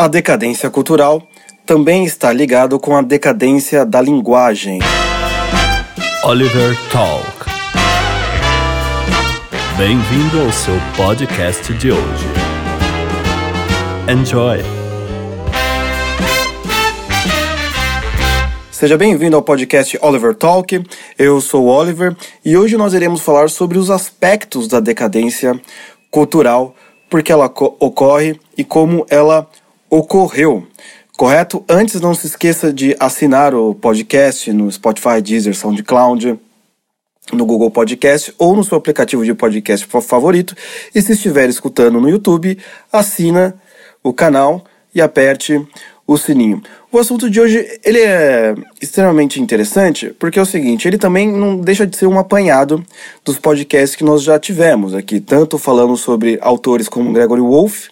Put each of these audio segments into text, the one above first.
A decadência cultural também está ligado com a decadência da linguagem. Oliver Talk. Bem-vindo ao seu podcast de hoje. Enjoy. Seja bem-vindo ao podcast Oliver Talk. Eu sou o Oliver e hoje nós iremos falar sobre os aspectos da decadência cultural, porque ela ocorre e como ela ocorreu. Correto? Antes, não se esqueça de assinar o podcast no Spotify, Deezer, SoundCloud, no Google Podcast ou no seu aplicativo de podcast favorito. E se estiver escutando no YouTube, assina o canal e aperte o sininho. O assunto de hoje ele é extremamente interessante porque é o seguinte, ele também não deixa de ser um apanhado dos podcasts que nós já tivemos aqui, tanto falando sobre autores como Gregory Wolfe,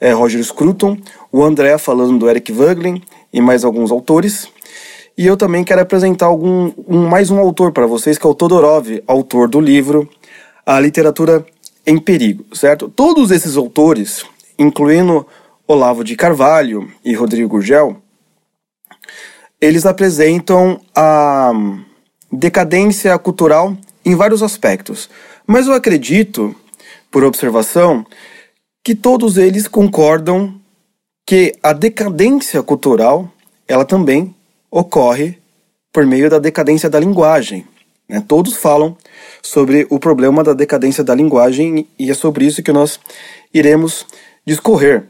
é, Roger Scruton, o André falando do Eric Voegelin e mais alguns autores. E eu também quero apresentar algum, um, mais um autor para vocês, que é o Todorov, autor do livro A Literatura em Perigo, certo? Todos esses autores, incluindo Olavo de Carvalho e Rodrigo Gurgel, eles apresentam a decadência cultural em vários aspectos. Mas eu acredito, por observação, que todos eles concordam que a decadência cultural ela também ocorre por meio da decadência da linguagem. Né? Todos falam sobre o problema da decadência da linguagem e é sobre isso que nós iremos discorrer.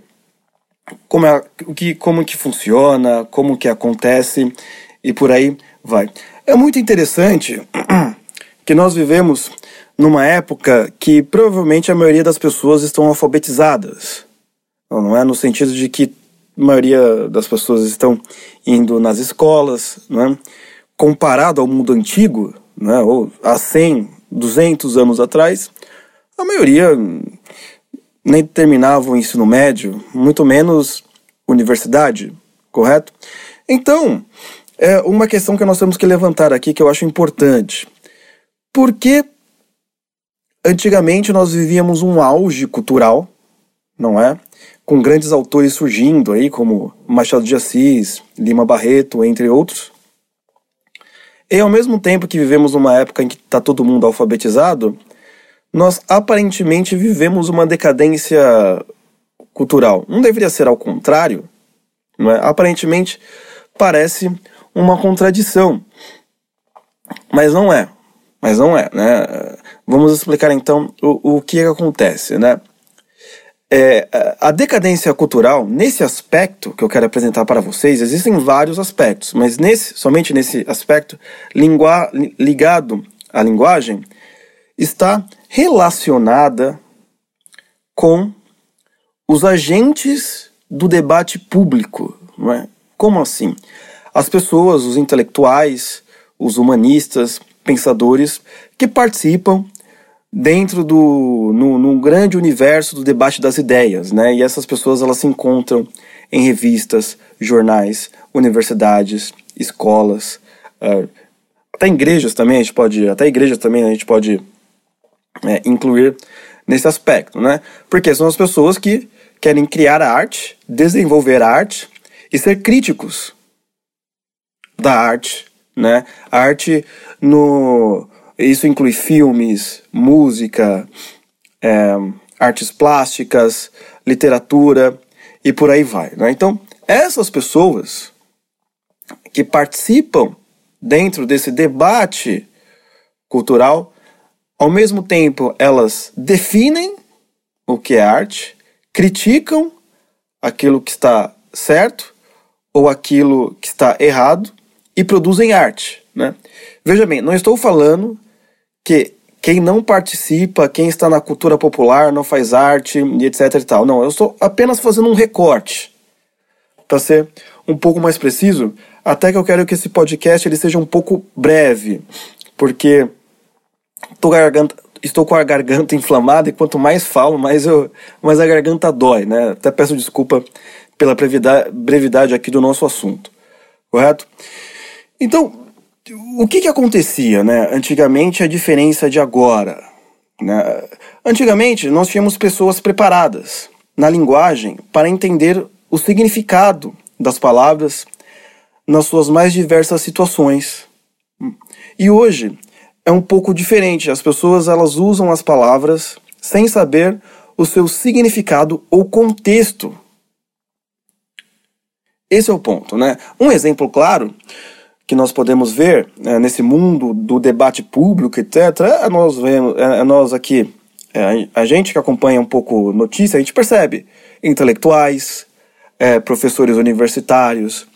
Como, é, que, como que funciona, como que acontece e por aí vai. É muito interessante que nós vivemos numa época que provavelmente a maioria das pessoas estão alfabetizadas. Não é no sentido de que a maioria das pessoas estão indo nas escolas, não é? comparado ao mundo antigo, não é? ou há 100, 200 anos atrás, a maioria nem terminava o ensino médio, muito menos universidade, correto? Então, é uma questão que nós temos que levantar aqui que eu acho importante. Por que Antigamente nós vivíamos um auge cultural, não é? Com grandes autores surgindo aí, como Machado de Assis, Lima Barreto, entre outros. E ao mesmo tempo que vivemos uma época em que está todo mundo alfabetizado, nós aparentemente vivemos uma decadência cultural. Não deveria ser ao contrário, não é? Aparentemente parece uma contradição, mas não é. Mas não é, né? Vamos explicar então o, o que, acontece, né? É, a decadência cultural, nesse aspecto que eu quero apresentar para vocês, existem vários aspectos, mas nesse, somente nesse aspecto lingua, ligado à linguagem, está relacionada com os agentes do debate público. Não é? Como assim? As pessoas, os intelectuais, os humanistas, pensadores que participam dentro do no, no, grande universo do debate das ideias, né? E essas pessoas elas se encontram em revistas, jornais, universidades, escolas, uh, até igrejas também a gente pode, até igrejas também a gente pode é, incluir nesse aspecto, né? Porque são as pessoas que querem criar a arte, desenvolver a arte e ser críticos da arte né? arte no isso inclui filmes, música, é, artes plásticas, literatura e por aí vai. Né? Então, essas pessoas que participam dentro desse debate cultural, ao mesmo tempo elas definem o que é arte, criticam aquilo que está certo ou aquilo que está errado e produzem arte. Né? Veja bem, não estou falando que quem não participa, quem está na cultura popular, não faz arte etc e tal. Não, eu estou apenas fazendo um recorte para ser um pouco mais preciso, até que eu quero que esse podcast ele seja um pouco breve, porque garganta, estou com a garganta inflamada e quanto mais falo, mais, eu, mais a garganta dói, né? Até peço desculpa pela brevidade aqui do nosso assunto, correto? Então, o que, que acontecia, né? Antigamente, a diferença de agora. Né? Antigamente, nós tínhamos pessoas preparadas na linguagem para entender o significado das palavras nas suas mais diversas situações. E hoje é um pouco diferente. As pessoas elas usam as palavras sem saber o seu significado ou contexto. Esse é o ponto, né? Um exemplo claro que nós podemos ver é, nesse mundo do debate público, etc., é nós, vemos, é, é nós aqui, a gente que acompanha um pouco notícia, a gente percebe intelectuais, professores universitários,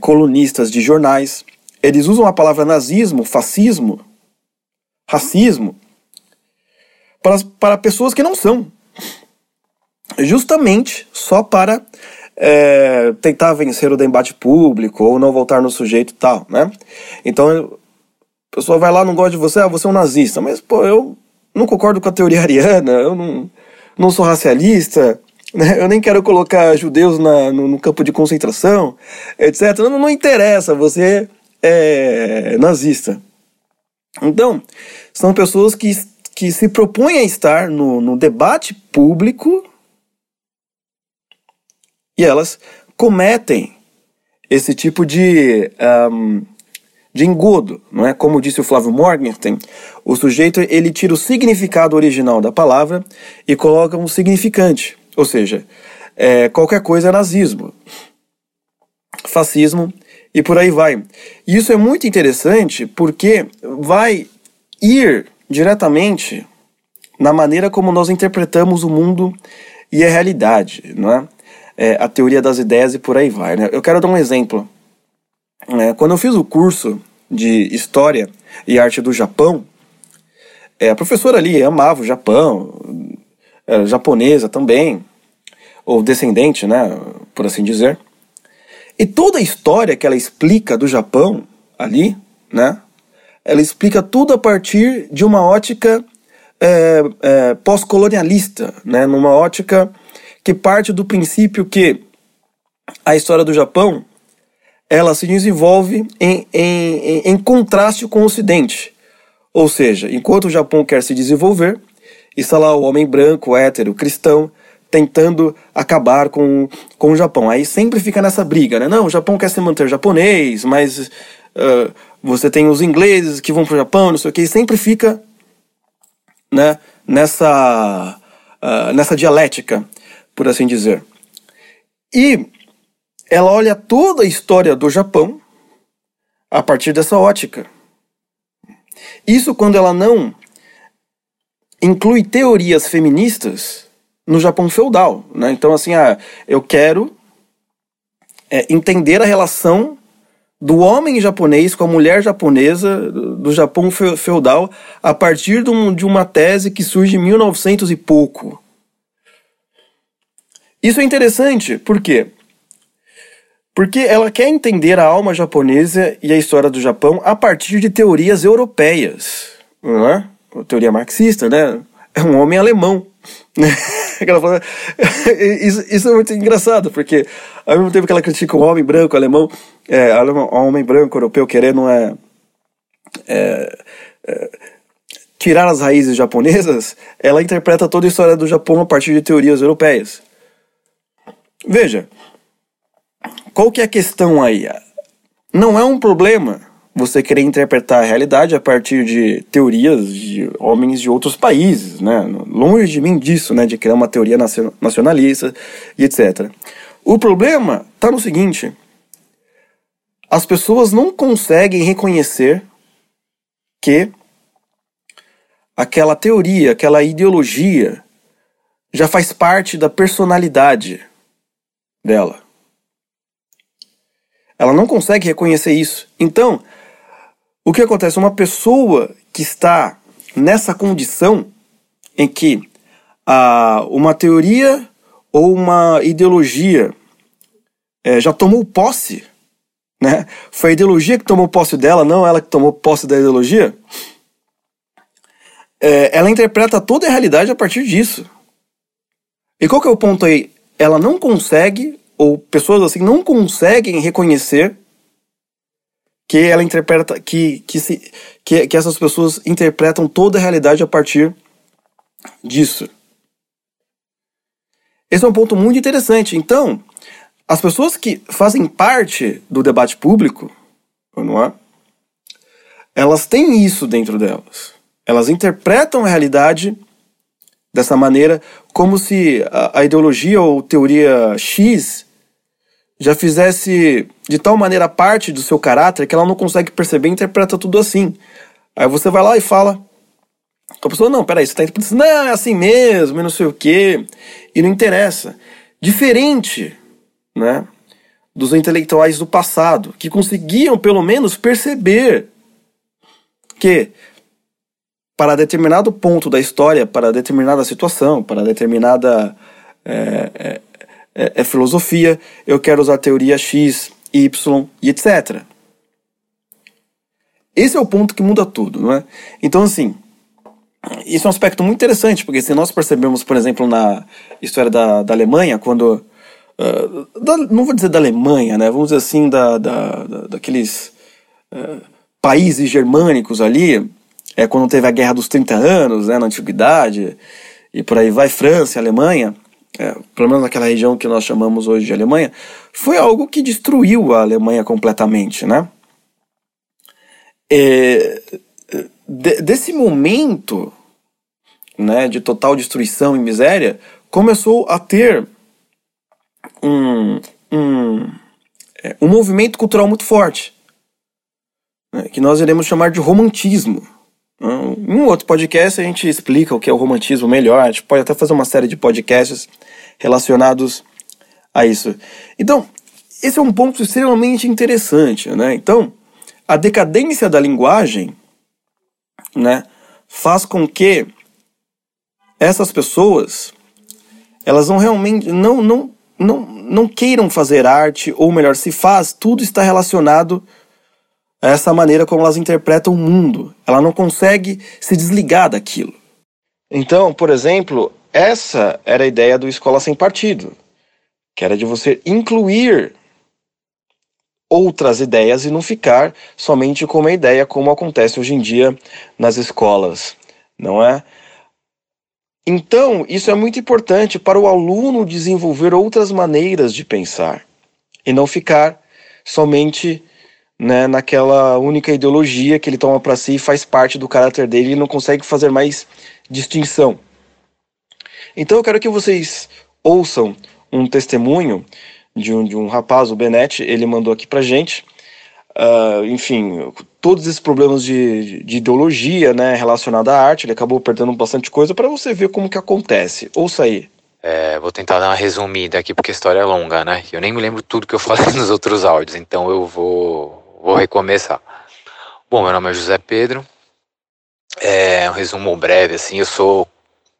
colunistas de jornais, eles usam a palavra nazismo, fascismo, racismo, para, para pessoas que não são. Justamente só para é, tentar vencer o debate público ou não voltar no sujeito tal, né? Então, a pessoa vai lá, não gosta de você, ah, você é um nazista. Mas, pô, eu não concordo com a teoria ariana, eu não, não sou racialista, né? eu nem quero colocar judeus na, no, no campo de concentração, etc. Não, não interessa, você é nazista. Então, são pessoas que, que se propõem a estar no, no debate público e elas cometem esse tipo de, um, de engodo, não é? Como disse o Flávio Morgenstern, o sujeito ele tira o significado original da palavra e coloca um significante, ou seja, é, qualquer coisa é nazismo, fascismo e por aí vai. E isso é muito interessante porque vai ir diretamente na maneira como nós interpretamos o mundo e a realidade, não é? É, a teoria das ideias e por aí vai. Né? Eu quero dar um exemplo. É, quando eu fiz o curso de História e Arte do Japão, é, a professora ali amava o Japão, era japonesa também, ou descendente, né, por assim dizer. E toda a história que ela explica do Japão ali, né, ela explica tudo a partir de uma ótica é, é, pós-colonialista, né, numa ótica que parte do princípio que a história do Japão ela se desenvolve em, em, em contraste com o Ocidente. Ou seja, enquanto o Japão quer se desenvolver, está lá o homem branco, hétero, cristão, tentando acabar com, com o Japão. Aí sempre fica nessa briga, né? Não, o Japão quer se manter japonês, mas uh, você tem os ingleses que vão para o Japão, não sei o que, e sempre fica né, nessa, uh, nessa dialética por assim dizer. E ela olha toda a história do Japão a partir dessa ótica. Isso quando ela não inclui teorias feministas no Japão feudal. Né? Então, assim, ah, eu quero é, entender a relação do homem japonês com a mulher japonesa do Japão feudal a partir de, uma tese que surge em 1900 e pouco. Isso é interessante, por quê? Porque ela quer entender a alma japonesa e a história do Japão a partir de teorias europeias, não é? Teoria marxista, né? É um homem alemão. isso, isso é muito engraçado, porque ao mesmo tempo que ela critica o homem branco alemão, é, o homem branco europeu querendo é, é, é, tirar as raízes japonesas, ela interpreta toda a história do Japão a partir de teorias europeias. Veja, qual que é a questão aí? Não é um problema você querer interpretar a realidade a partir de teorias de homens de outros países, né? Longe de mim disso, né? De criar uma teoria nacionalista e etc. O problema está no seguinte: as pessoas não conseguem reconhecer que aquela teoria, aquela ideologia já faz parte da personalidade dela. Ela não consegue reconhecer isso. Então, o que acontece? Uma pessoa que está nessa condição em que ah, uma teoria ou uma ideologia é, já tomou posse, né? Foi a ideologia que tomou posse dela, não ela que tomou posse da ideologia. É, ela interpreta toda a realidade a partir disso. E qual que é o ponto aí? Ela não consegue, ou pessoas assim não conseguem reconhecer que ela interpreta, que, que, se, que, que essas pessoas interpretam toda a realidade a partir disso. Esse é um ponto muito interessante. Então, as pessoas que fazem parte do debate público, não é? Elas têm isso dentro delas. Elas interpretam a realidade dessa maneira como se a, a ideologia ou teoria X já fizesse de tal maneira parte do seu caráter que ela não consegue perceber e interpreta tudo assim. Aí você vai lá e fala. A pessoa, não, peraí, você está interpretando, não, é assim mesmo, e não sei o quê. E não interessa. Diferente, né, dos intelectuais do passado, que conseguiam pelo menos perceber que para determinado ponto da história, para determinada situação, para determinada é, é, é, é filosofia, eu quero usar a teoria X, Y e etc. Esse é o ponto que muda tudo, não é? Então, assim, isso é um aspecto muito interessante, porque se nós percebemos, por exemplo, na história da, da Alemanha, quando. Uh, da, não vou dizer da Alemanha, né? Vamos dizer assim, da, da, da daqueles uh, países germânicos ali, é quando teve a Guerra dos 30 Anos, né, na Antiguidade, e por aí vai, França e Alemanha, é, pelo menos naquela região que nós chamamos hoje de Alemanha, foi algo que destruiu a Alemanha completamente, né? É, de, desse momento né, de total destruição e miséria, começou a ter um, um, é, um movimento cultural muito forte, né, que nós iremos chamar de romantismo. Um outro podcast a gente explica o que é o romantismo melhor, a gente pode até fazer uma série de podcasts relacionados a isso. Então, esse é um ponto extremamente interessante, né? Então, a decadência da linguagem, né, faz com que essas pessoas elas não realmente não não não, não queiram fazer arte ou melhor se faz tudo está relacionado essa maneira como elas interpretam o mundo ela não consegue se desligar daquilo então por exemplo essa era a ideia do escola sem partido que era de você incluir outras ideias e não ficar somente com uma ideia, como acontece hoje em dia nas escolas, não é? Então, isso é muito importante para o aluno desenvolver outras maneiras de pensar e não ficar somente né, naquela única ideologia que ele toma para si e faz parte do caráter dele e não consegue fazer mais distinção. Então, eu quero que vocês ouçam um testemunho de um, de um rapaz, o Benete, ele mandou aqui pra gente. Uh, enfim, todos esses problemas de, de ideologia né, relacionada à arte, ele acabou perdendo bastante coisa para você ver como que acontece. Ouça aí. É, vou tentar dar uma resumida aqui porque a história é longa, né? Eu nem me lembro tudo que eu falei nos outros áudios, então eu vou, vou recomeçar. Bom, meu nome é José Pedro. É um resumo breve, assim, eu sou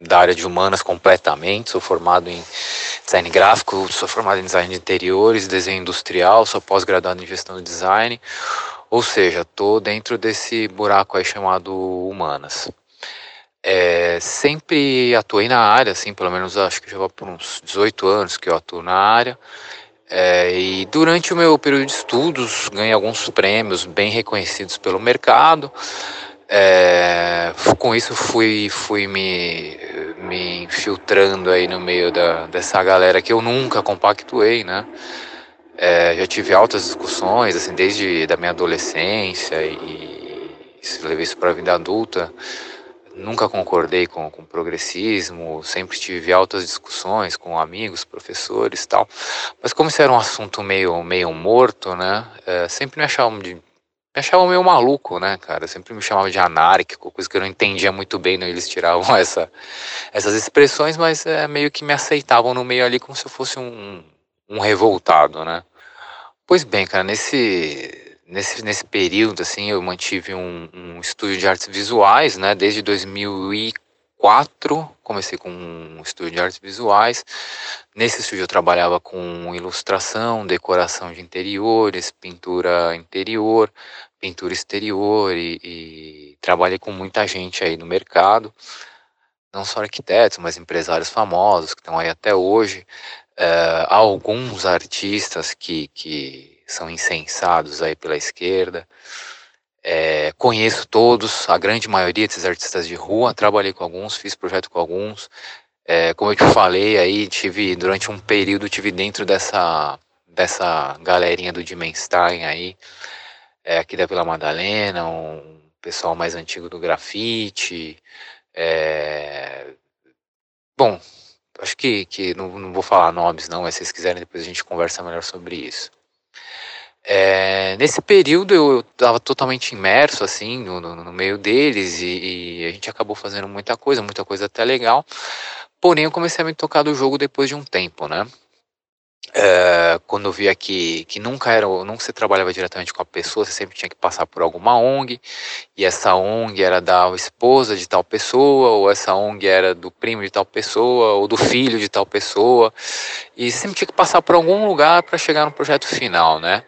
da área de humanas completamente, sou formado em design gráfico, sou formado em design de interiores, desenho industrial, sou pós-graduado em gestão de design, ou seja, estou dentro desse buraco aí chamado humanas. É, sempre atuei na área, assim, pelo menos acho que já vai por uns 18 anos que eu atuo na área. É, e durante o meu período de estudos ganhei alguns prêmios bem reconhecidos pelo mercado. É, com isso fui, fui me, me infiltrando aí no meio da, dessa galera que eu nunca compactuei, né? É, já tive altas discussões, assim, desde da minha adolescência e, e levei isso para a vida adulta. Nunca concordei com, com progressismo, sempre tive altas discussões com amigos, professores tal. Mas como isso era um assunto meio, meio morto, né? É, sempre me achavam de me achava meio maluco, né, cara? sempre me chamava de anárquico, coisa que eu não entendia muito bem, né? Eles tiravam essa, essas expressões, mas é, meio que me aceitavam no meio ali como se eu fosse um, um revoltado, né? Pois bem, cara, nesse, nesse, nesse período, assim, eu mantive um, um estúdio de artes visuais, né? Desde 2004, comecei com um estúdio de artes visuais. Nesse estúdio eu trabalhava com ilustração, decoração de interiores, pintura interior, pintura exterior e, e trabalhei com muita gente aí no mercado, não só arquitetos, mas empresários famosos que estão aí até hoje, uh, alguns artistas que, que são incensados aí pela esquerda, é, conheço todos, a grande maioria desses artistas de rua, trabalhei com alguns, fiz projeto com alguns, é, como eu te falei aí, tive durante um período tive dentro dessa dessa galerinha do Dimenstein aí, é, aqui da Vila Madalena, um pessoal mais antigo do grafite. É... Bom, acho que, que não, não vou falar nomes não, mas se vocês quiserem depois a gente conversa melhor sobre isso. É, nesse período eu estava totalmente imerso assim no, no, no meio deles e, e, a gente acabou fazendo muita coisa, muita coisa até legal. Porém, eu comecei a me tocar do jogo depois de um tempo, né? É, quando via que, que nunca era, nunca se trabalhava diretamente com a pessoa, você sempre tinha que passar por alguma ONG, e essa ONG era da esposa de tal pessoa, ou essa ONG era do primo de tal pessoa, ou do filho de tal pessoa, e sempre tinha que passar por algum lugar para chegar no projeto final, né?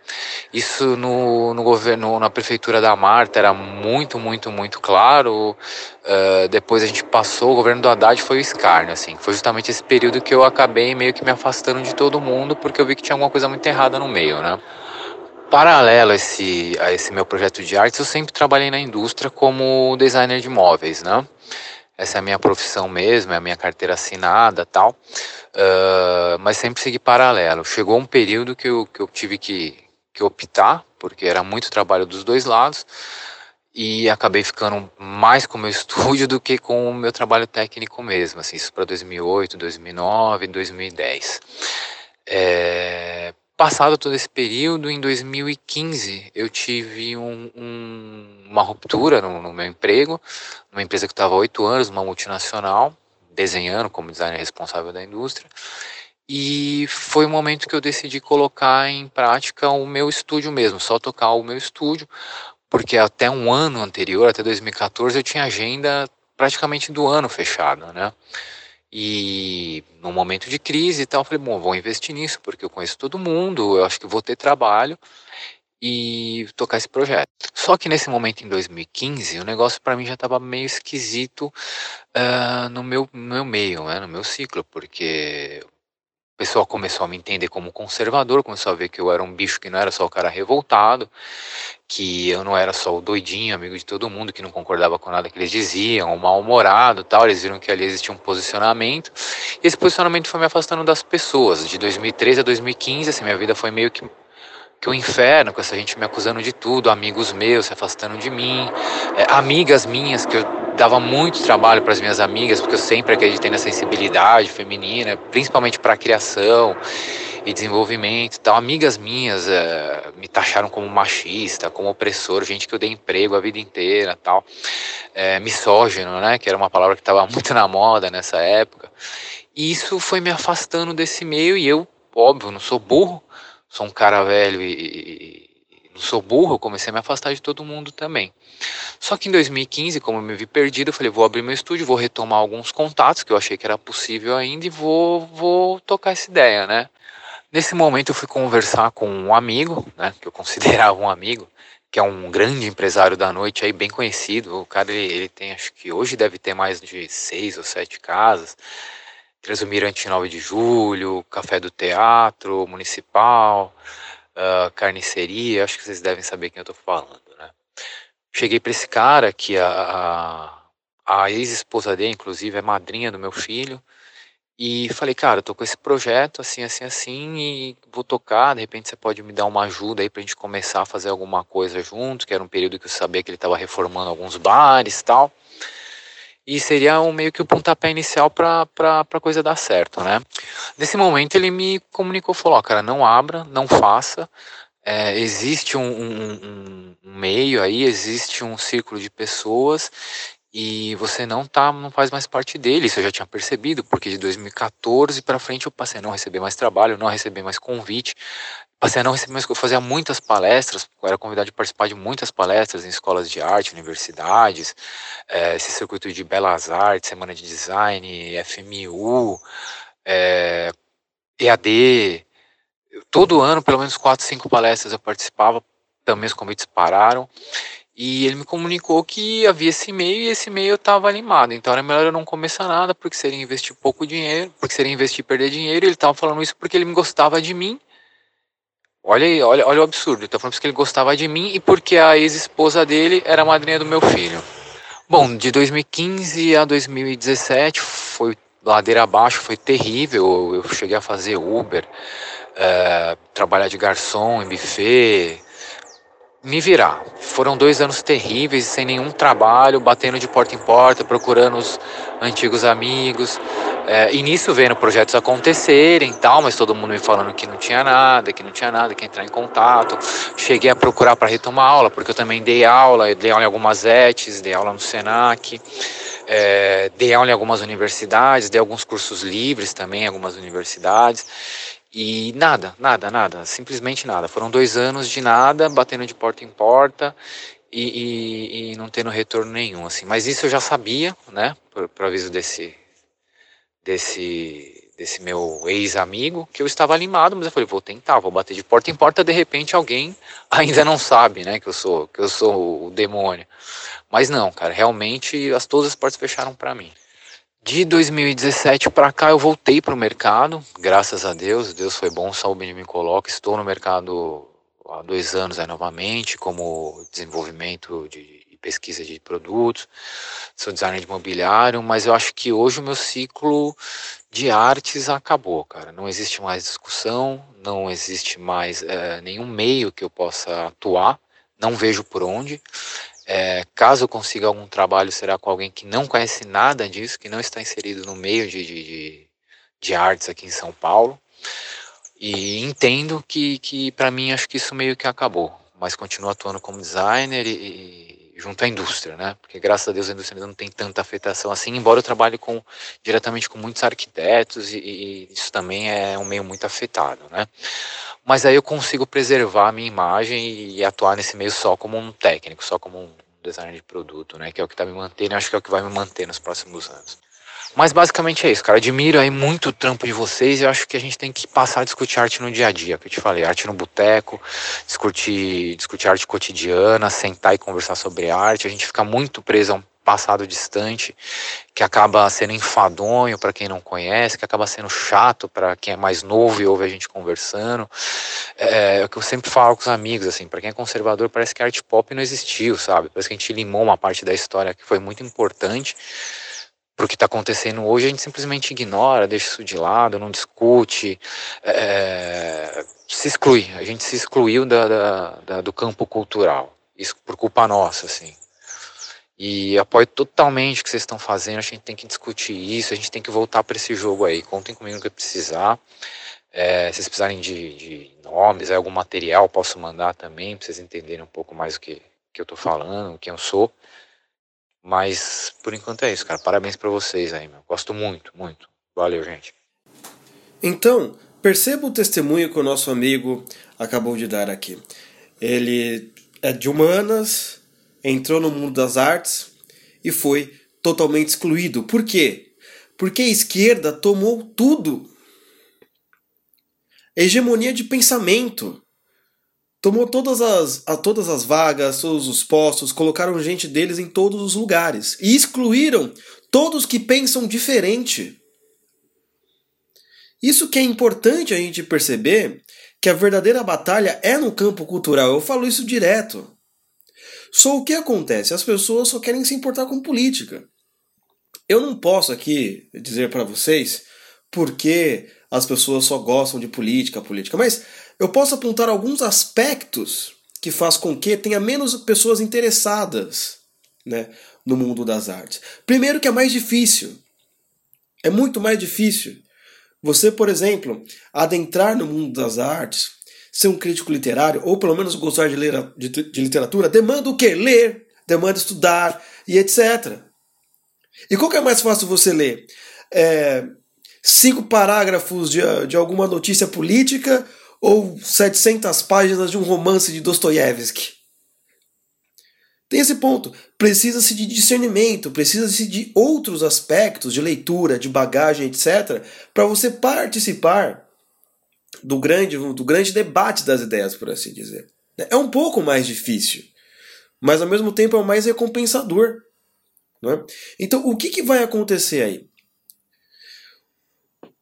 Isso no, no governo, na prefeitura da Marta era muito, muito, muito claro. Uh, depois a gente passou, o governo do Haddad foi o escárnio, assim. Foi justamente esse período que eu acabei meio que me afastando de todo mundo, porque eu vi que tinha alguma coisa muito errada no meio, né? Paralelo a esse, a esse meu projeto de artes, eu sempre trabalhei na indústria como designer de móveis, né? Essa é a minha profissão mesmo, é a minha carteira assinada tal. Uh, mas sempre segui paralelo. Chegou um período que eu, que eu tive que, que optar, porque era muito trabalho dos dois lados e acabei ficando mais com o meu estúdio do que com o meu trabalho técnico mesmo, assim, isso para 2008, 2009, 2010. É, passado todo esse período, em 2015, eu tive um, um, uma ruptura no, no, meu emprego, numa empresa que estava há oito anos, uma multinacional, desenhando como designer responsável da indústria, e foi o momento que eu decidi colocar em prática o meu estúdio mesmo, só tocar o meu estúdio, porque até um ano anterior, até 2014, eu tinha agenda praticamente do ano fechada, né? E no momento de crise e tal, eu falei, bom, vou investir nisso, porque eu conheço todo mundo, eu acho que vou ter trabalho e tocar esse projeto. Só que nesse momento, em 2015, o negócio para mim já estava meio esquisito uh, no, meu, no meu meio, né, no meu ciclo, porque pessoal começou a me entender como conservador, começou a ver que eu era um bicho que não era só o cara revoltado, que eu não era só o doidinho, amigo de todo mundo, que não concordava com nada que eles diziam, o mal-humorado tal. Eles viram que ali existia um posicionamento. E esse posicionamento foi me afastando das pessoas. De 2013 a 2015, assim, minha vida foi meio que que o inferno, com essa gente me acusando de tudo, amigos meus se afastando de mim, é, amigas minhas que eu dava muito trabalho para as minhas amigas, porque eu sempre acreditei na sensibilidade feminina, principalmente para a criação e desenvolvimento tal. Amigas minhas é, me taxaram como machista, como opressor, gente que eu dei emprego a vida inteira tal. É, misógino, né, que era uma palavra que estava muito na moda nessa época. E isso foi me afastando desse meio e eu, óbvio, não sou burro, sou um cara velho e, e, e, não sou burro, eu comecei a me afastar de todo mundo também. Só que em 2015, como eu me vi perdido, eu falei, vou abrir meu estúdio, vou retomar alguns contatos que eu achei que era possível ainda e vou, vou tocar essa ideia, né? Nesse momento eu fui conversar com um amigo, né, que eu considerava um amigo, que é um grande empresário da noite aí, bem conhecido. O cara, ele, ele tem, acho que hoje deve ter mais de seis ou sete casas. Transumirante 9 de Julho, Café do Teatro, Municipal, uh, Carniceria, acho que vocês devem saber quem eu estou falando, né? Cheguei para esse cara, que a, a, a ex-esposa dele, inclusive, é madrinha do meu filho, e falei, cara, eu tô com esse projeto, assim, assim, assim, e vou tocar, de repente você pode me dar uma ajuda aí pra gente começar a fazer alguma coisa junto, que era um período que eu sabia que ele estava reformando alguns bares e tal e seria um, meio que o pontapé inicial para a coisa dar certo, né? Nesse momento ele me comunicou, falou, ó, cara, não abra, não faça, é, existe um, um, um, meio aí, existe um círculo de pessoas e você não tá, não faz mais parte dele. Isso eu já tinha percebido, porque de 2014 para frente eu passei a não receber mais trabalho, não receber mais convite, passei a não receber mais, eu fazia muitas palestras, era convidado de participar de muitas palestras em escolas de arte, universidades, é, esse circuito de belas artes, semana de design, FMU, é, EAD, todo ano pelo menos quatro, cinco palestras eu participava, também os convites pararam, e ele me comunicou que havia esse e-mail e esse e-mail estava animado. Então era melhor eu não começar nada, porque seria investir pouco dinheiro, porque seria investir perder dinheiro. Ele estava falando isso porque ele gostava de mim. Olha aí, olha, olha o absurdo. Ele tá falando que ele gostava de mim e porque a ex-esposa dele era a madrinha do meu filho. Bom, de 2015 a 2017 foi ladeira abaixo, foi terrível. Eu cheguei a fazer Uber. é, trabalhar de garçom em buffet, me virar. Foram dois anos terríveis, sem nenhum trabalho, batendo de porta em porta, procurando os antigos amigos. É, e nisso vendo projetos acontecerem tal, mas todo mundo me falando que não tinha nada, que não tinha nada, que entrar em contato. Cheguei a procurar para retomar aula, porque eu também dei aula, dei aula em algumas ETs, dei aula no SENAC, é, dei aula em algumas universidades, dei alguns cursos livres também em algumas universidades. E nada, nada, nada, simplesmente nada. Foram dois anos de nada, batendo de porta em porta e, e, e não tendo retorno nenhum, assim. Mas isso eu já sabia, né, por, por aviso desse, desse, desse meu ex-amigo, que eu estava animado, mas eu falei, vou tentar, vou bater de porta em porta, de repente alguém ainda não sabe, né, que eu sou, que eu sou o demônio. Mas não, cara, realmente as, todas as portas fecharam para mim. De 2017 para cá eu voltei para o mercado, graças a Deus, Deus foi bom, saúde me coloca, estou no mercado há dois anos aí, novamente, como desenvolvimento de pesquisa de produtos, sou designer de mobiliário, mas eu acho que hoje o meu ciclo de artes acabou, cara. Não existe mais discussão, não existe mais é, nenhum meio que eu possa atuar, não vejo por onde. É, caso consiga algum trabalho, será com alguém que não conhece nada disso, que não está inserido no meio de, de, de, de artes aqui em São Paulo. E entendo que, que para mim, acho que isso meio que acabou. Mas continuo atuando como designer e, junto à indústria, né? Porque graças a Deus a indústria não tem tanta afetação assim, embora eu trabalhe com, diretamente com muitos arquitetos e, e isso também é um meio muito afetado, né? mas aí eu consigo preservar a minha imagem e atuar nesse meio só como um técnico, só como um designer de produto, né? Que é o que está me mantendo e acho que é o que vai me manter nos próximos anos. Mas basicamente é isso, cara. Admiro aí muito o trampo de vocês e acho que a gente tem que passar a discutir arte no dia a dia, que eu te falei, arte no boteco, discutir, discutir arte cotidiana, sentar e conversar sobre arte. A gente fica muito preso a um passado distante, que acaba sendo enfadonho para quem não conhece, que acaba sendo chato para quem é mais novo e ouve a gente conversando. É, é o que eu sempre falo com os amigos, assim, para quem é conservador, parece que a arte pop não existiu, sabe? Parece que a gente limou uma parte da história que foi muito importante para o que está acontecendo hoje, a gente simplesmente ignora, deixa isso de lado, não discute, é, se exclui. A gente se excluiu da, da, da, do campo cultural. Isso por culpa nossa, assim. E apoio totalmente o que vocês estão fazendo. A gente tem que discutir isso, a gente tem que voltar para esse jogo aí. Contem comigo no que precisar. É, se vocês precisarem de, de nomes, algum material, posso mandar também, para vocês entenderem um pouco mais o que, que eu estou falando, quem eu sou. Mas por enquanto é isso, cara. Parabéns para vocês aí, meu. Gosto muito, muito. Valeu, gente. Então, perceba o testemunho que o nosso amigo acabou de dar aqui. Ele é de humanas, entrou no mundo das artes e foi totalmente excluído. Por quê? Porque a esquerda tomou tudo. Hegemonia de pensamento. Tomou todas as, a, todas as vagas, todos os postos, colocaram gente deles em todos os lugares. E excluíram todos que pensam diferente. Isso que é importante a gente perceber que a verdadeira batalha é no campo cultural. Eu falo isso direto. Só o que acontece? As pessoas só querem se importar com política. Eu não posso aqui dizer para vocês porque as pessoas só gostam de política, política, mas eu posso apontar alguns aspectos que faz com que tenha menos pessoas interessadas né, no mundo das artes. Primeiro que é mais difícil. É muito mais difícil. Você, por exemplo, adentrar no mundo das artes ser um crítico literário, ou pelo menos gostar de, ler, de, de literatura, demanda o quê? Ler, demanda estudar e etc. E qual que é mais fácil você ler? É, cinco parágrafos de, de alguma notícia política ou 700 páginas de um romance de Dostoiévski? Tem esse ponto. Precisa-se de discernimento, precisa-se de outros aspectos de leitura, de bagagem, etc., para você participar do grande, do grande debate das ideias, por assim dizer. É um pouco mais difícil, mas ao mesmo tempo é o mais recompensador. Não é? Então, o que, que vai acontecer aí?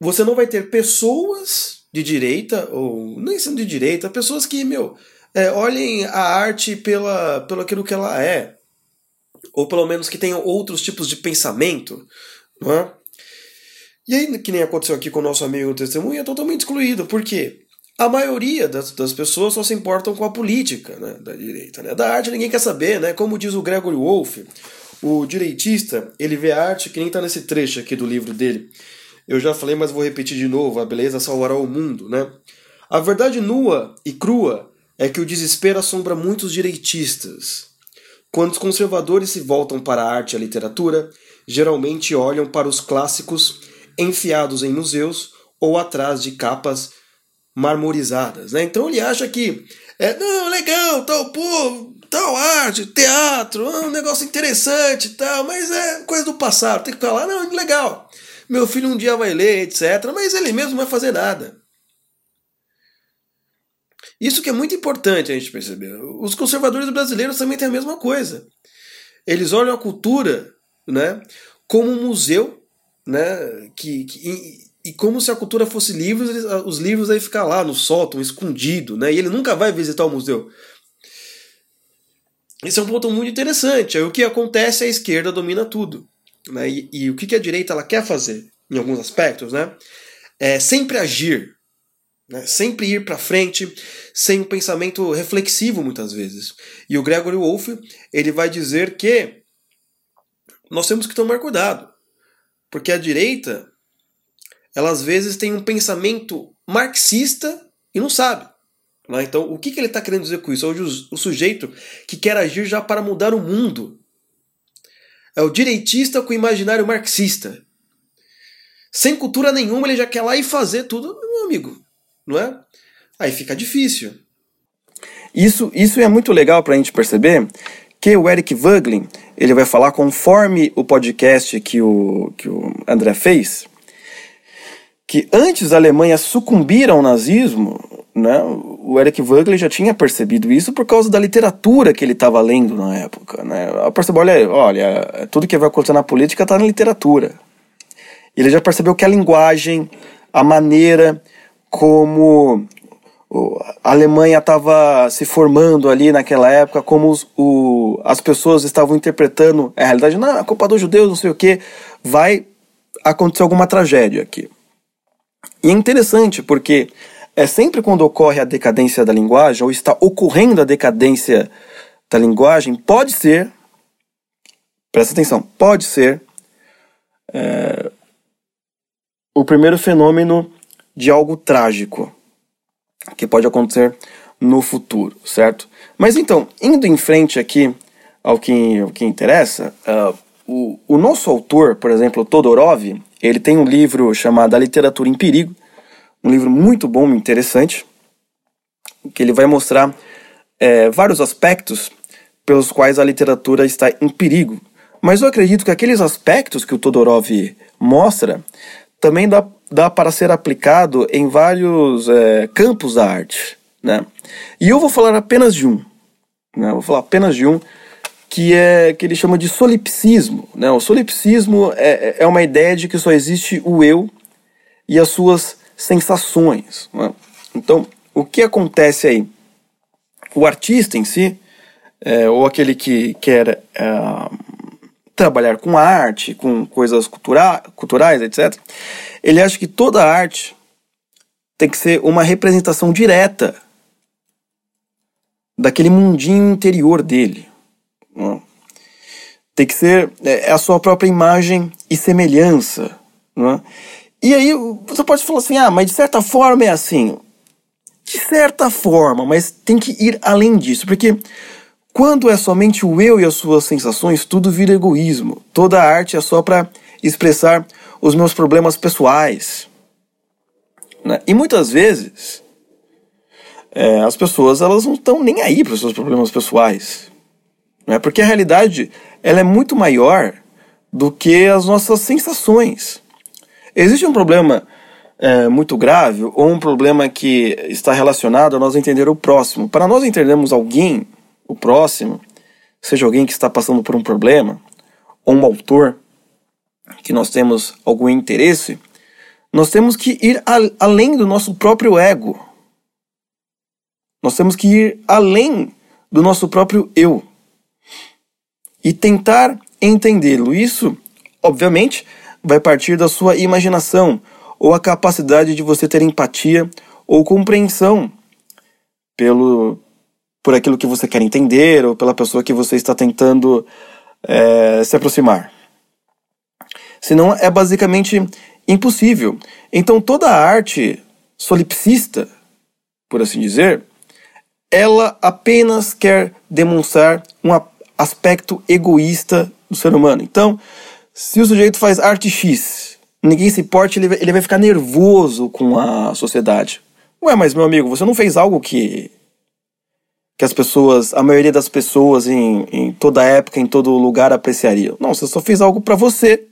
Você não vai ter pessoas de direita, ou nem sendo de direita, pessoas que, meu, é, olhem a arte pela, pelo aquilo que ela é, ou pelo menos que tenham outros tipos de pensamento, não é? E aí, que nem aconteceu aqui com o nosso amigo testemunha, é totalmente excluído. Por quê? a maioria das, das pessoas só se importam com a política né, da direita. Né? Da arte ninguém quer saber, né? Como diz o Gregory Wolfe, o direitista, ele vê a arte que nem está nesse trecho aqui do livro dele. Eu já falei, mas vou repetir de novo: a beleza salvará o mundo, né? A verdade nua e crua é que o desespero assombra muitos direitistas. Quando os conservadores se voltam para a arte e a literatura, geralmente olham para os clássicos enfiados em museus ou atrás de capas marmorizadas, né? Então ele acha que é não legal tal povo, tal arte, teatro, é um negócio interessante, tal, mas é coisa do passado. Tem que falar não legal. Meu filho um dia vai ler, etc. Mas ele mesmo não vai fazer nada. Isso que é muito importante a gente perceber. Os conservadores brasileiros também têm a mesma coisa. Eles olham a cultura, né, como um museu, né, que, que e como se a cultura fosse livros, os livros aí ficar lá no sótão, escondido, né? E ele nunca vai visitar o museu. Esse é um ponto muito interessante. Aí o que acontece é a esquerda domina tudo. Né? E, e, o que a direita ela quer fazer, em alguns aspectos, né? é sempre agir. Né? Sempre ir para frente, sem um pensamento reflexivo, muitas vezes. E o Gregory Wolfe ele vai dizer que nós temos que tomar cuidado. Porque a direita ela às vezes tem um pensamento marxista e não sabe. Né? Então, o que, que ele está querendo dizer com isso? Hoje, o, sujeito que quer agir já para mudar o mundo. É o direitista com o imaginário marxista. Sem cultura nenhuma, ele já quer lá e fazer tudo, meu amigo. Não é? Aí fica difícil. Isso, isso é muito legal para a gente perceber que o Eric Voegelin ele vai falar conforme o podcast que o, que o André fez, que antes da Alemanha sucumbir ao nazismo, né, o Eric Wagner já tinha percebido isso por causa da literatura que ele estava lendo na época. Né? Percebeu, olha, olha, tudo que vai acontecer na política está na literatura. Ele já percebeu que a linguagem, a maneira como a Alemanha estava se formando ali naquela época, como os, o, as pessoas estavam interpretando a realidade, não, a culpa dos judeus, não sei o que, vai acontecer alguma tragédia aqui. E é interessante porque é sempre quando ocorre a decadência da linguagem, ou está ocorrendo a decadência da linguagem, pode ser, presta atenção, pode ser é, o primeiro fenômeno de algo trágico que pode acontecer no futuro, certo? Mas então, indo em frente aqui ao que, ao que interessa, uh, o, o nosso autor, por exemplo, Todorov, ele tem um livro chamado A Literatura em Perigo, um livro muito bom interessante, que ele vai mostrar é, vários aspectos pelos quais a literatura está em perigo. Mas eu acredito que aqueles aspectos que o Todorov mostra também dá, dá para ser aplicado em vários é, campos da arte. Né? E eu vou falar apenas de um. Né? Vou falar apenas de um que é que ele chama de solipsismo. Né? O solipsismo é, é uma ideia de que só existe o eu e as suas sensações. Né? Então, o que acontece aí? O artista em si, é, ou aquele que quer é, trabalhar com arte, com coisas cultura culturais, etc., ele acha que toda arte tem que ser uma representação direta daquele mundinho interior dele. Né? Tem que ser é, a sua própria imagem e semelhança. Né? E aí você pode falar assim, ah, mas de certa forma é assim. De certa forma, mas tem que ir além disso, porque quando é somente o eu e as suas sensações, tudo vira egoísmo. Toda a arte é só para expressar os meus problemas pessoais. Né? E muitas vezes é, as pessoas elas não estão nem aí para os seus problemas pessoais. Né? Porque a realidade ela é muito maior do que as nossas sensações. Existe um problema é, muito grave ou um problema que está relacionado a nós entender o próximo. Para nós entendermos alguém, o próximo, seja alguém que está passando por um problema, ou um autor que nós temos algum interesse, nós temos que ir a, além do nosso próprio ego. Nós temos que ir além do nosso próprio eu e tentar entendê-lo. Isso, obviamente, vai partir da sua imaginação ou a capacidade de você ter empatia ou compreensão pelo por aquilo que você quer entender ou pela pessoa que você está tentando é, se aproximar. Senão é basicamente impossível. Então toda a arte solipsista, por assim dizer, ela apenas quer demonstrar um aspecto egoísta do ser humano. Então, se o sujeito faz arte X, ninguém se importa, ele ele vai ficar nervoso com a sociedade. Ué, mas meu amigo, você não fez algo que que as pessoas, a maioria das pessoas em, em toda época, em todo lugar apreciariam. Não, você só fez algo para você.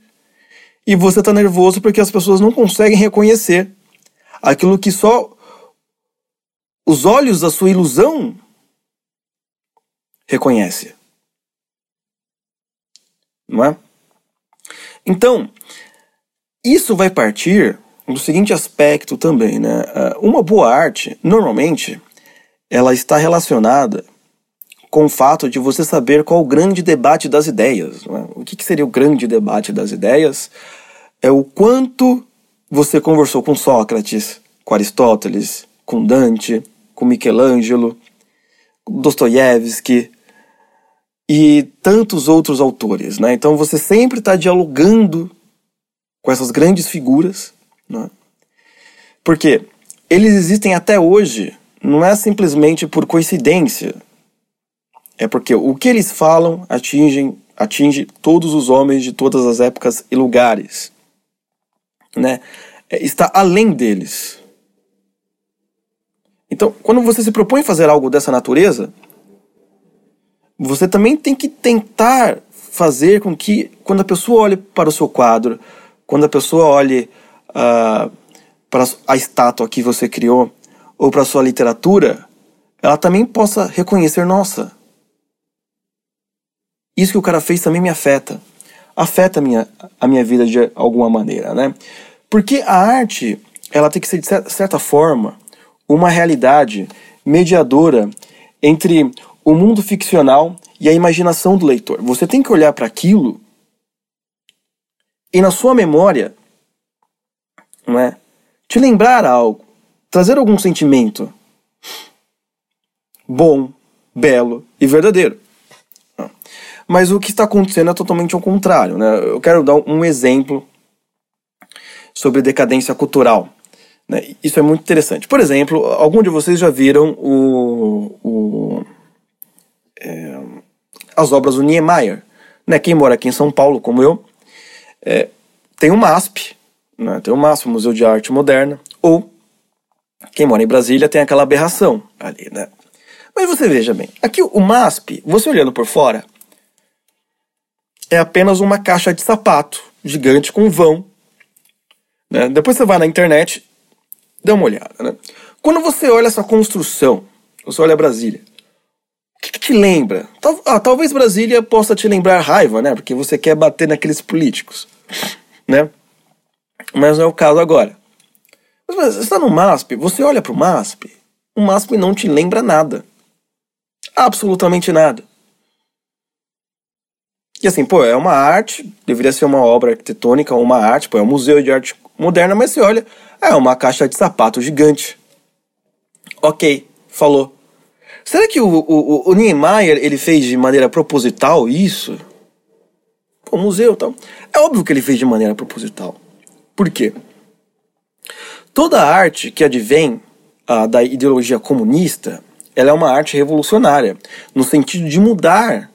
E você tá nervoso porque as pessoas não conseguem reconhecer aquilo que só os olhos da sua ilusão reconhece. Não é? Então, isso vai partir do seguinte aspecto também, né? Ah, uma boa arte, normalmente, ela está relacionada com o fato de você saber qual o grande debate das ideias. É? O que, que seria o grande debate das ideias? É o quanto você conversou com Sócrates, com Aristóteles, com Dante, com Michelangelo, Dostoiévski e tantos outros autores. Né? Então você sempre está dialogando com essas grandes figuras. Né? Porque eles existem até hoje não é simplesmente por coincidência. É porque o que eles falam atingem, atinge todos os homens de todas as épocas e lugares. Né? É, está além deles. Então, quando você se propõe fazer algo dessa natureza, você também tem que tentar fazer com que, quando a pessoa olhe para o seu quadro, quando a pessoa olhe uh, para a estátua que você criou, ou para sua literatura, ela também possa reconhecer, nossa, isso que o cara fez também me afeta. Afeta a minha, a minha vida de alguma maneira, né? Porque a arte, ela tem que ser, de certa forma, uma realidade mediadora entre o mundo ficcional e a imaginação do leitor. Você tem que olhar para aquilo e na sua memória, não é? Te lembrar algo trazer algum sentimento bom, belo e verdadeiro. Mas o que está acontecendo é totalmente ao contrário. Né? Eu quero dar um exemplo sobre decadência cultural. Né? Isso é muito interessante. Por exemplo, algum de vocês já viram o, é, as obras do Niemeyer. Né? Quem mora aqui em São Paulo, como eu, é, tem o MASP, né? tem o MASP, Museu de Arte Moderna, ou quem mora em Brasília tem aquela aberração ali, né? Mas você veja bem, aqui o MASP, você olhando por fora, é apenas uma caixa de sapato gigante com vão. Né? Depois você vai na internet, dá uma olhada. Né? Quando você olha essa construção, você olha Brasília, o que, que te lembra? Ah, talvez Brasília possa te lembrar raiva, né? Porque você quer bater naqueles políticos, né? Mas não é o caso agora. Mas você está no MASP, você olha para o MASP, o MASP não te lembra nada. Absolutamente nada. E assim, pô, é uma arte, deveria ser uma obra arquitetônica, uma arte, pô, é um museu de arte moderna, mas você olha, é uma caixa de sapato gigante. Ok, falou. Será que o, o, o Niemeyer ele fez de maneira proposital isso? O museu tal. É óbvio que ele fez de maneira proposital. Por quê? Toda arte que advém ah, da ideologia comunista, ela é uma arte revolucionária, no sentido de mudar,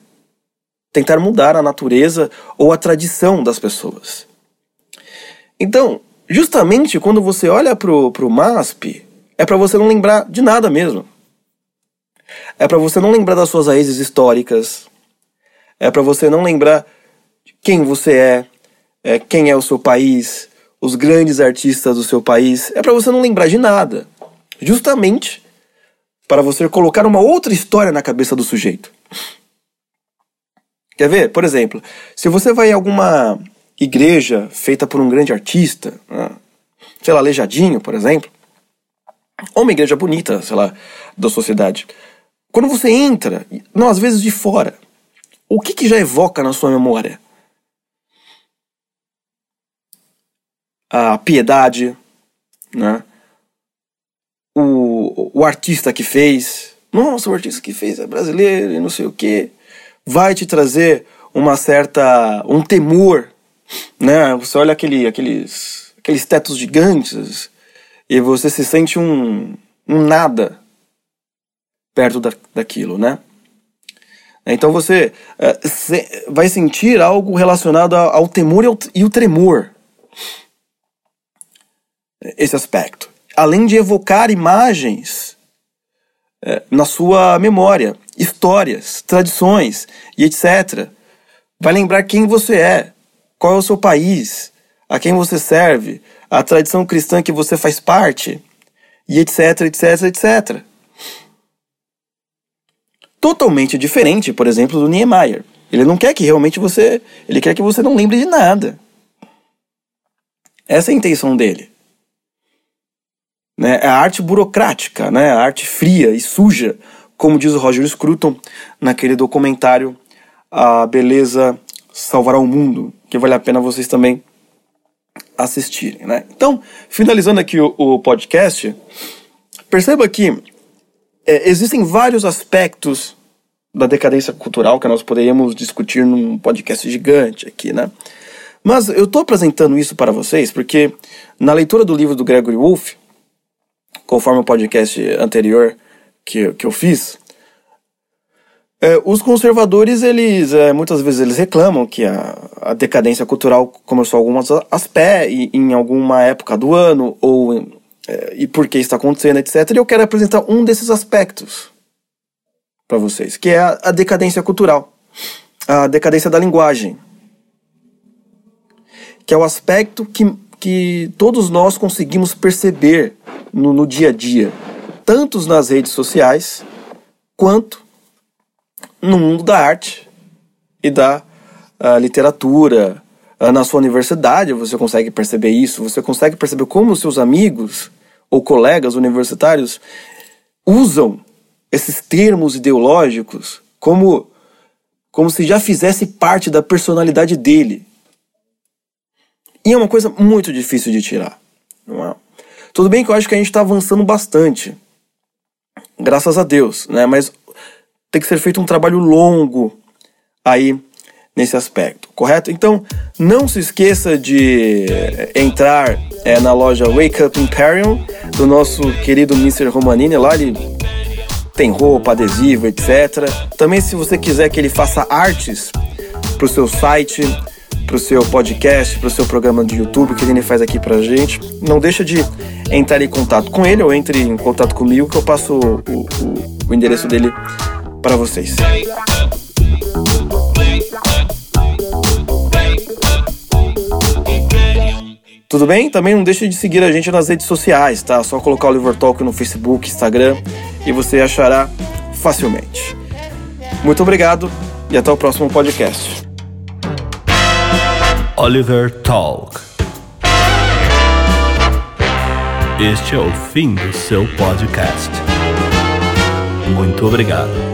tentar mudar a natureza ou a tradição das pessoas. Então, justamente quando você olha pro, pro MASP, é para você não lembrar de nada mesmo. É para você não lembrar das suas raízes históricas. É para você não lembrar quem você é, é, quem é o seu país, os grandes artistas do seu país, é para você não lembrar de nada. Justamente para você colocar uma outra história na cabeça do sujeito. Quer ver? Por exemplo, se você vai em alguma igreja feita por um grande artista, né? sei lá, Aleijadinho, por exemplo, ou uma igreja bonita, sei lá, da sociedade. Quando você entra, não às vezes de fora, o que, que já evoca na sua memória? a piedade, né? o, o artista que fez. Nossa, o artista que fez é brasileiro e não sei o quê. Vai te trazer uma certa. um temor. Né? Você olha aquele, aqueles, aqueles tetos gigantes e você se sente um, um nada perto da, daquilo, né? Então você uh, se, vai sentir algo relacionado ao, ao temor e, ao, e o tremor. Esse aspecto. Além de evocar imagens uh, na sua memória, histórias, tradições e etc. Vai lembrar quem você é, qual é o seu país, a quem você serve, a tradição cristã que você faz parte, e etc, etc, etc. Totalmente diferente, por exemplo, do Niemeyer. Ele não quer que realmente você. Ele quer que você não lembre de nada. Essa é a intenção dele. Né? É a arte burocrática, né? a arte fria e suja, como diz o Roger Scruton naquele documentário A Beleza Salvará o Mundo, que vale a pena vocês também assistirem. Né? Então, finalizando aqui o, o podcast, perceba que é, existem vários aspectos da decadência cultural que nós poderíamos discutir num podcast gigante aqui, né? Mas eu estou apresentando isso para vocês porque na leitura do livro do Gregory Wolfe, conforme o podcast anterior que, que eu fiz, é, os conservadores, eles é, muitas vezes eles reclamam que a, a decadência cultural começou algumas aspectos em alguma época do ano ou é, e por que está acontecendo, etc. E eu quero apresentar um desses aspectos para vocês, que é a, decadência cultural, a decadência da linguagem, que é o aspecto que, que todos nós conseguimos perceber no, no dia a dia, tanto nas redes sociais quanto no mundo da arte e da literatura. Uh, na sua universidade você consegue perceber isso, você consegue perceber como seus amigos ou colegas universitários usam esses termos ideológicos como, como se já fizesse parte da personalidade dele. E é uma coisa muito difícil de tirar. Não é? Tudo bem que eu acho que a gente está avançando bastante. Graças a Deus, né? Mas tem que ser feito um trabalho longo aí nesse aspecto, correto? Então, não se esqueça de entrar é, na loja Wake Up Imperium do nosso querido Mr. Romanini. Lá ele tem roupa, adesivo, etc. Também, se você quiser que ele faça artes para o seu site, para o seu podcast, para o seu programa de YouTube que ele faz aqui para gente, não deixa de entrar em contato com ele ou entre em contato comigo que eu passo o, o, o endereço dele para vocês. Tudo bem? Também não deixe de seguir a gente nas redes sociais, tá? Só colocar o Liver Talk no Facebook, Instagram e você achará facilmente. Muito obrigado e até o próximo podcast. Oliver Talk. Este é o fim do seu podcast. Muito obrigado.